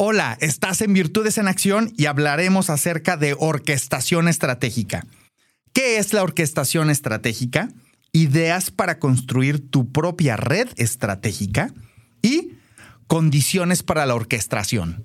Hola, estás en Virtudes en Acción y hablaremos acerca de orquestación estratégica. ¿Qué es la orquestación estratégica? Ideas para construir tu propia red estratégica y condiciones para la orquestación.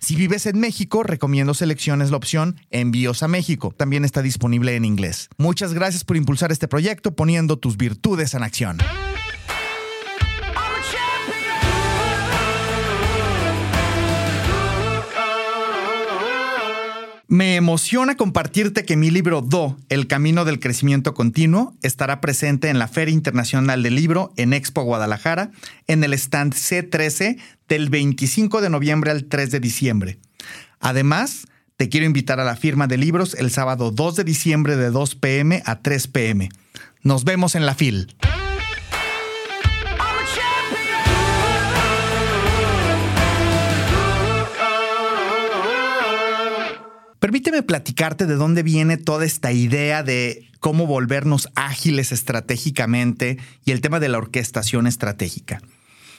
Si vives en México, recomiendo selecciones la opción Envíos a México. También está disponible en inglés. Muchas gracias por impulsar este proyecto poniendo tus virtudes en acción. Me emociona compartirte que mi libro Do, El Camino del Crecimiento Continuo, estará presente en la Feria Internacional del Libro en Expo Guadalajara, en el stand C13 del 25 de noviembre al 3 de diciembre. Además, te quiero invitar a la firma de libros el sábado 2 de diciembre de 2 pm a 3 pm. Nos vemos en la FIL. Permíteme platicarte de dónde viene toda esta idea de cómo volvernos ágiles estratégicamente y el tema de la orquestación estratégica.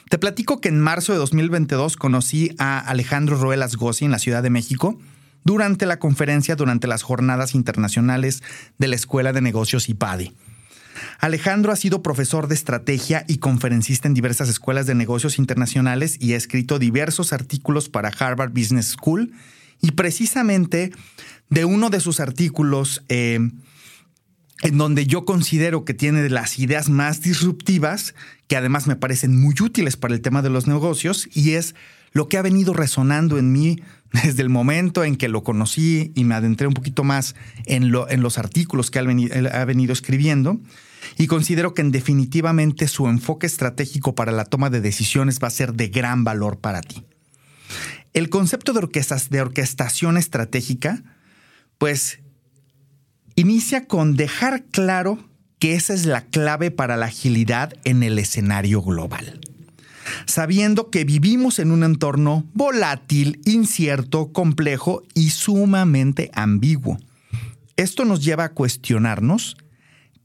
Te platico que en marzo de 2022 conocí a Alejandro Ruelas Gossi en la Ciudad de México durante la conferencia durante las jornadas internacionales de la Escuela de Negocios IPADI. Alejandro ha sido profesor de estrategia y conferencista en diversas escuelas de negocios internacionales y ha escrito diversos artículos para Harvard Business School y precisamente de uno de sus artículos, eh, en donde yo considero que tiene las ideas más disruptivas, que además me parecen muy útiles para el tema de los negocios, y es lo que ha venido resonando en mí desde el momento en que lo conocí y me adentré un poquito más en, los artículos que ha venido escribiendo. Y considero que en definitivamente su enfoque estratégico para la toma de decisiones va a ser de gran valor para ti. El concepto de, orquestas, de orquestación estratégica, pues, inicia con dejar claro que esa es la clave para la agilidad en el escenario global. Sabiendo que vivimos en un entorno volátil, incierto, complejo y sumamente ambiguo. Esto nos lleva a cuestionarnos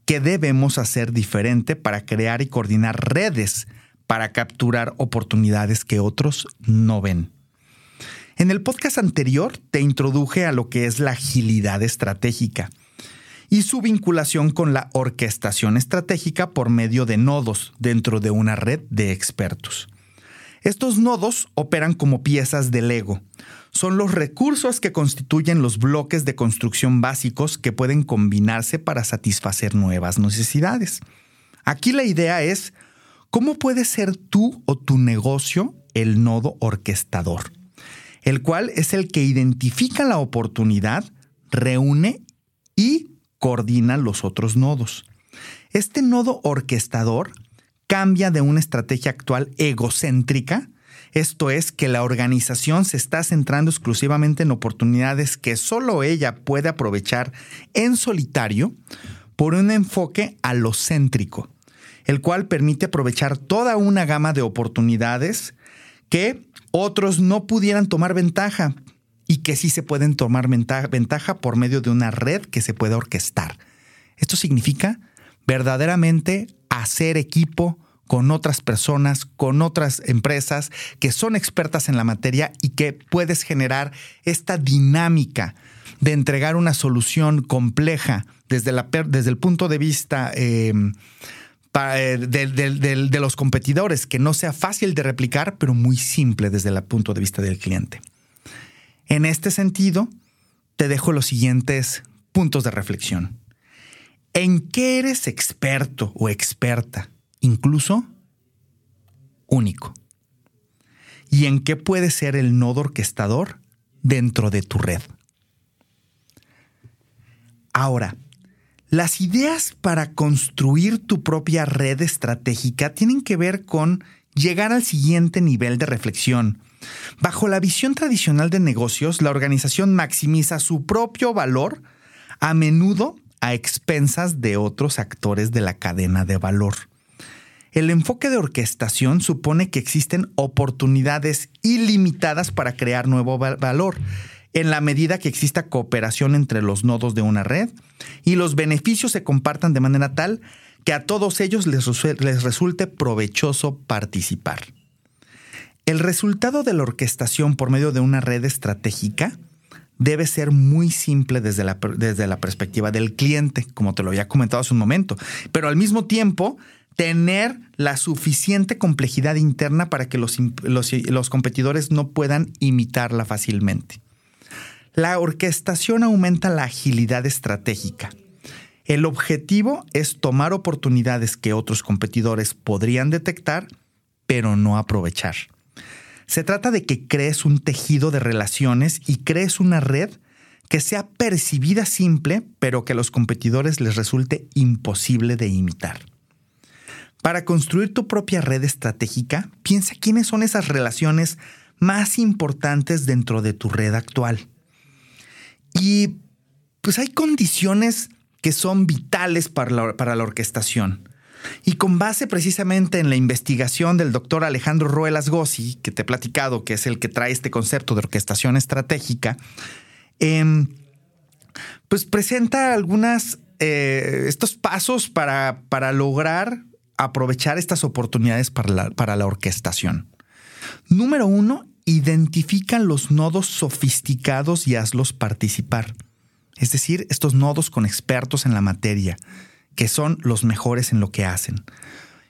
qué debemos hacer diferente para crear y coordinar redes para capturar oportunidades que otros no ven. En el podcast anterior te introduje a lo que es la agilidad estratégica y su vinculación con la orquestación estratégica por medio de nodos dentro de una red de expertos. Estos nodos operan como piezas de Lego. Son los recursos que constituyen los bloques de construcción básicos que pueden combinarse para satisfacer nuevas necesidades. Aquí la idea es, ¿cómo puede ser tú o tu negocio el nodo orquestador? El cual es el que identifica la oportunidad, reúne y coordina los otros nodos. Este nodo orquestador cambia de una estrategia actual egocéntrica, esto es que la organización se está centrando exclusivamente en oportunidades que solo ella puede aprovechar en solitario, por un enfoque alocéntrico, el cual permite aprovechar toda una gama de oportunidades que otros no pudieran tomar ventaja y que sí se pueden tomar ventaja, por medio de una red que se puede orquestar. Esto significa verdaderamente hacer equipo con otras personas, con otras empresas que son expertas en la materia y que puedes generar esta dinámica de entregar una solución compleja desde, la, desde el punto de vista eh, eh, de, los competidores, que no sea fácil de replicar, pero muy simple desde el punto de vista del cliente. En este sentido, te dejo los siguientes puntos de reflexión. ¿En qué eres experto o experta? Incluso único. ¿Y en qué puede ser el nodo orquestador dentro de tu red? Ahora, las ideas para construir tu propia red estratégica tienen que ver con llegar al siguiente nivel de reflexión. Bajo la visión tradicional de negocios, la organización maximiza su propio valor a menudo a expensas de otros actores de la cadena de valor. El enfoque de orquestación supone que existen oportunidades ilimitadas para crear nuevo valor en la medida que exista cooperación entre los nodos de una red y los beneficios se compartan de manera tal que a todos ellos les, resulte provechoso participar. El resultado de la orquestación por medio de una red estratégica debe ser muy simple desde la, desde la perspectiva del cliente, como te lo había comentado hace un momento, pero al mismo tiempo tener la suficiente complejidad interna para que los, los competidores no puedan imitarla fácilmente. La orquestación aumenta la agilidad estratégica. El objetivo es tomar oportunidades que otros competidores podrían detectar, pero no aprovechar. Se trata de que crees un tejido de relaciones y crees una red que sea percibida simple, pero que a los competidores les resulte imposible de imitar. Para construir tu propia red estratégica, piensa quiénes son esas relaciones más importantes dentro de tu red actual. Y pues hay condiciones que son vitales para la, orquestación. Y con base precisamente en la investigación del doctor Alejandro Ruelas Gossi, que te he platicado, que es el que trae este concepto de orquestación estratégica, em, pues presenta algunas, eh, estos pasos para, para, lograr aprovechar estas oportunidades para la, para la orquestación. Número uno, identifica los nodos sofisticados y hazlos participar. Es decir, estos nodos con expertos en la materia, que son los mejores en lo que hacen.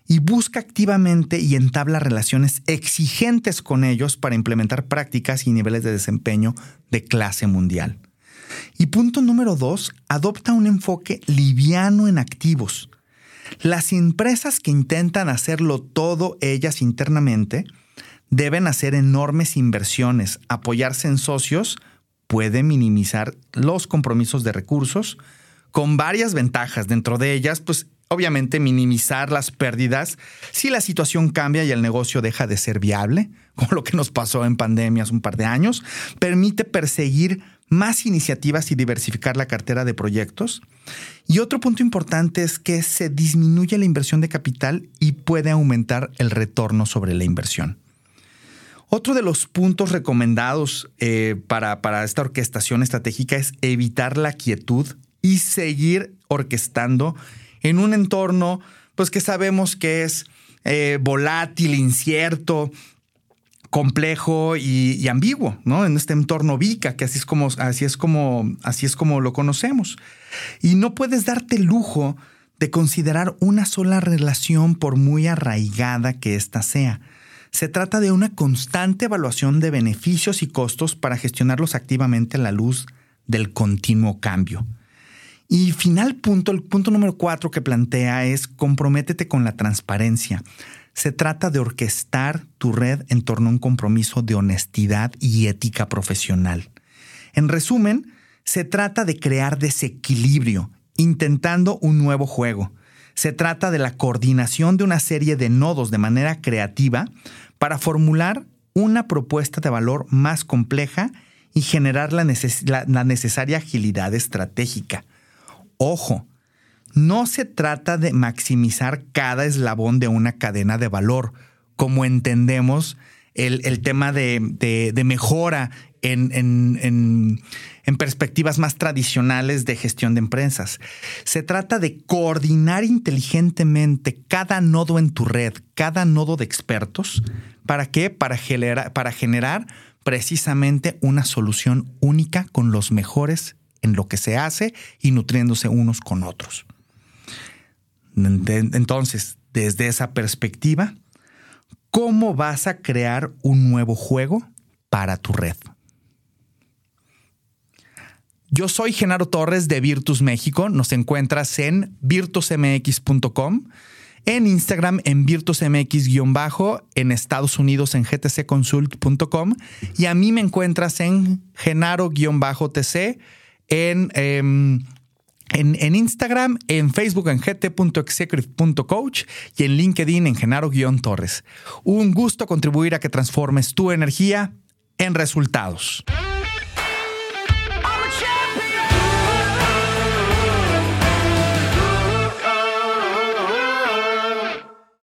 Y busca activamente y entabla relaciones exigentes con ellos para implementar prácticas y niveles de desempeño de clase mundial. Y punto número dos, adopta un enfoque liviano en activos. Las empresas que intentan hacerlo todo ellas internamente deben hacer enormes inversiones. Apoyarse en socios puede minimizar los compromisos de recursos con varias ventajas. Dentro de ellas, pues obviamente minimizar las pérdidas si la situación cambia y el negocio deja de ser viable, como lo que nos pasó en pandemia hace un par de años, permite perseguir más iniciativas y diversificar la cartera de proyectos. Y otro punto importante es que se disminuye la inversión de capital y puede aumentar el retorno sobre la inversión. Otro de los puntos recomendados eh, para, para esta orquestación estratégica es evitar la quietud y seguir orquestando en un entorno pues que sabemos que es eh, volátil, incierto, complejo y, ambiguo, ¿no? En este entorno VICA, que así es como, así es como, así es como lo conocemos. Y no puedes darte el lujo de considerar una sola relación por muy arraigada que ésta sea. Se trata de una constante evaluación de beneficios y costos para gestionarlos activamente a la luz del continuo cambio. Y final punto, el punto número cuatro que plantea es comprométete con la transparencia. Se trata de orquestar tu red en torno a un compromiso de honestidad y ética profesional. En resumen, se trata de crear desequilibrio, intentando un nuevo juego. Se trata de la coordinación de una serie de nodos de manera creativa para formular una propuesta de valor más compleja y generar la, necesaria agilidad estratégica. Ojo, no se trata de maximizar cada eslabón de una cadena de valor, como entendemos el, tema de, mejora en, perspectivas más tradicionales de gestión de empresas. Se trata de coordinar inteligentemente cada nodo en tu red, cada nodo de expertos. ¿Para qué? Para generar, para generar precisamente una solución única con los mejores en lo que se hace y nutriéndose unos con otros. Entonces, desde esa perspectiva, ¿cómo vas a crear un nuevo juego para tu red? Yo soy Genaro Torres de Virtus México. Nos encuentras en virtusmx.com, en Instagram en virtusmx-bajo, en Estados Unidos en gtcconsult.com y a mí me encuentras en genaro-tc en... Em, en, Instagram, en Facebook en gt.executive.coach y en LinkedIn en Genaro-Torres. Un gusto contribuir a que transformes tu energía en resultados.